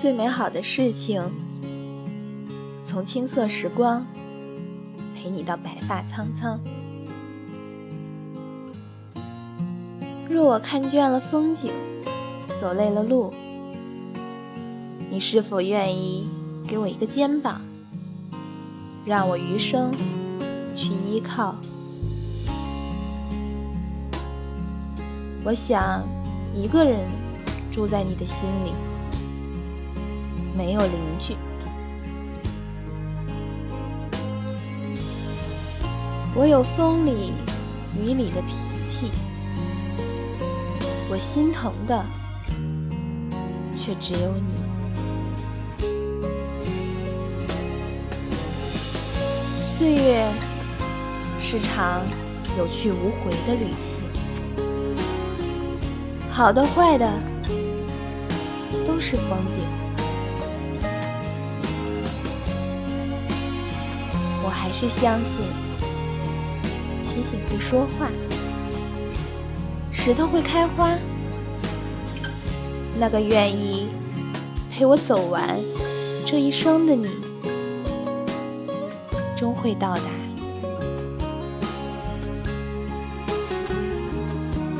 最美好的事情，从青涩时光陪你到白发苍苍。若我看倦了风景，走累了路，你是否愿意给我一个肩膀，让我余生去依靠？我想一个人住在你的心里。没有邻居，我有风里雨里的脾气，我心疼的却只有你。岁月是场有去无回的旅行，好的坏的都是风景。还是相信，星星会说话，石头会开花。那个愿意陪我走完这一生的你，终会到达。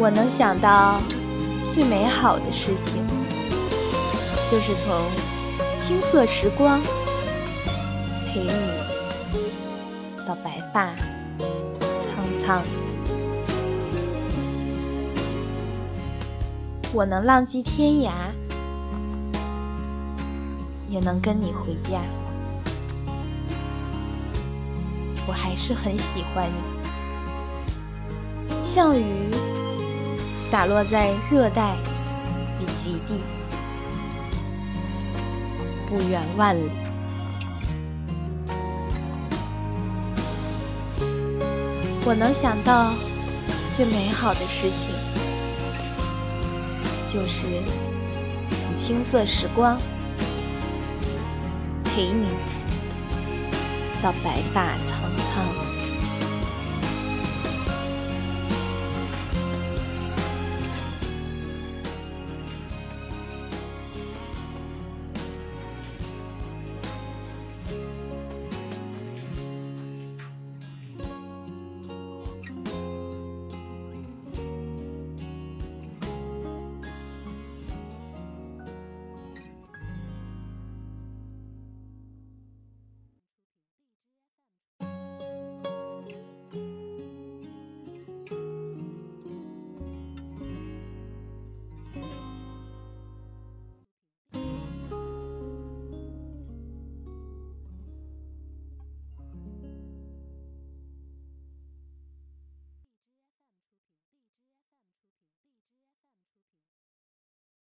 我能想到最美好的事情，就是从青涩时光陪你。到白发苍苍，我能浪迹天涯，也能跟你回家。我还是很喜欢你，像雨洒落在热带与极地，不远万里。我能想到最美好的事情，就是从青涩时光陪你到白发苍苍。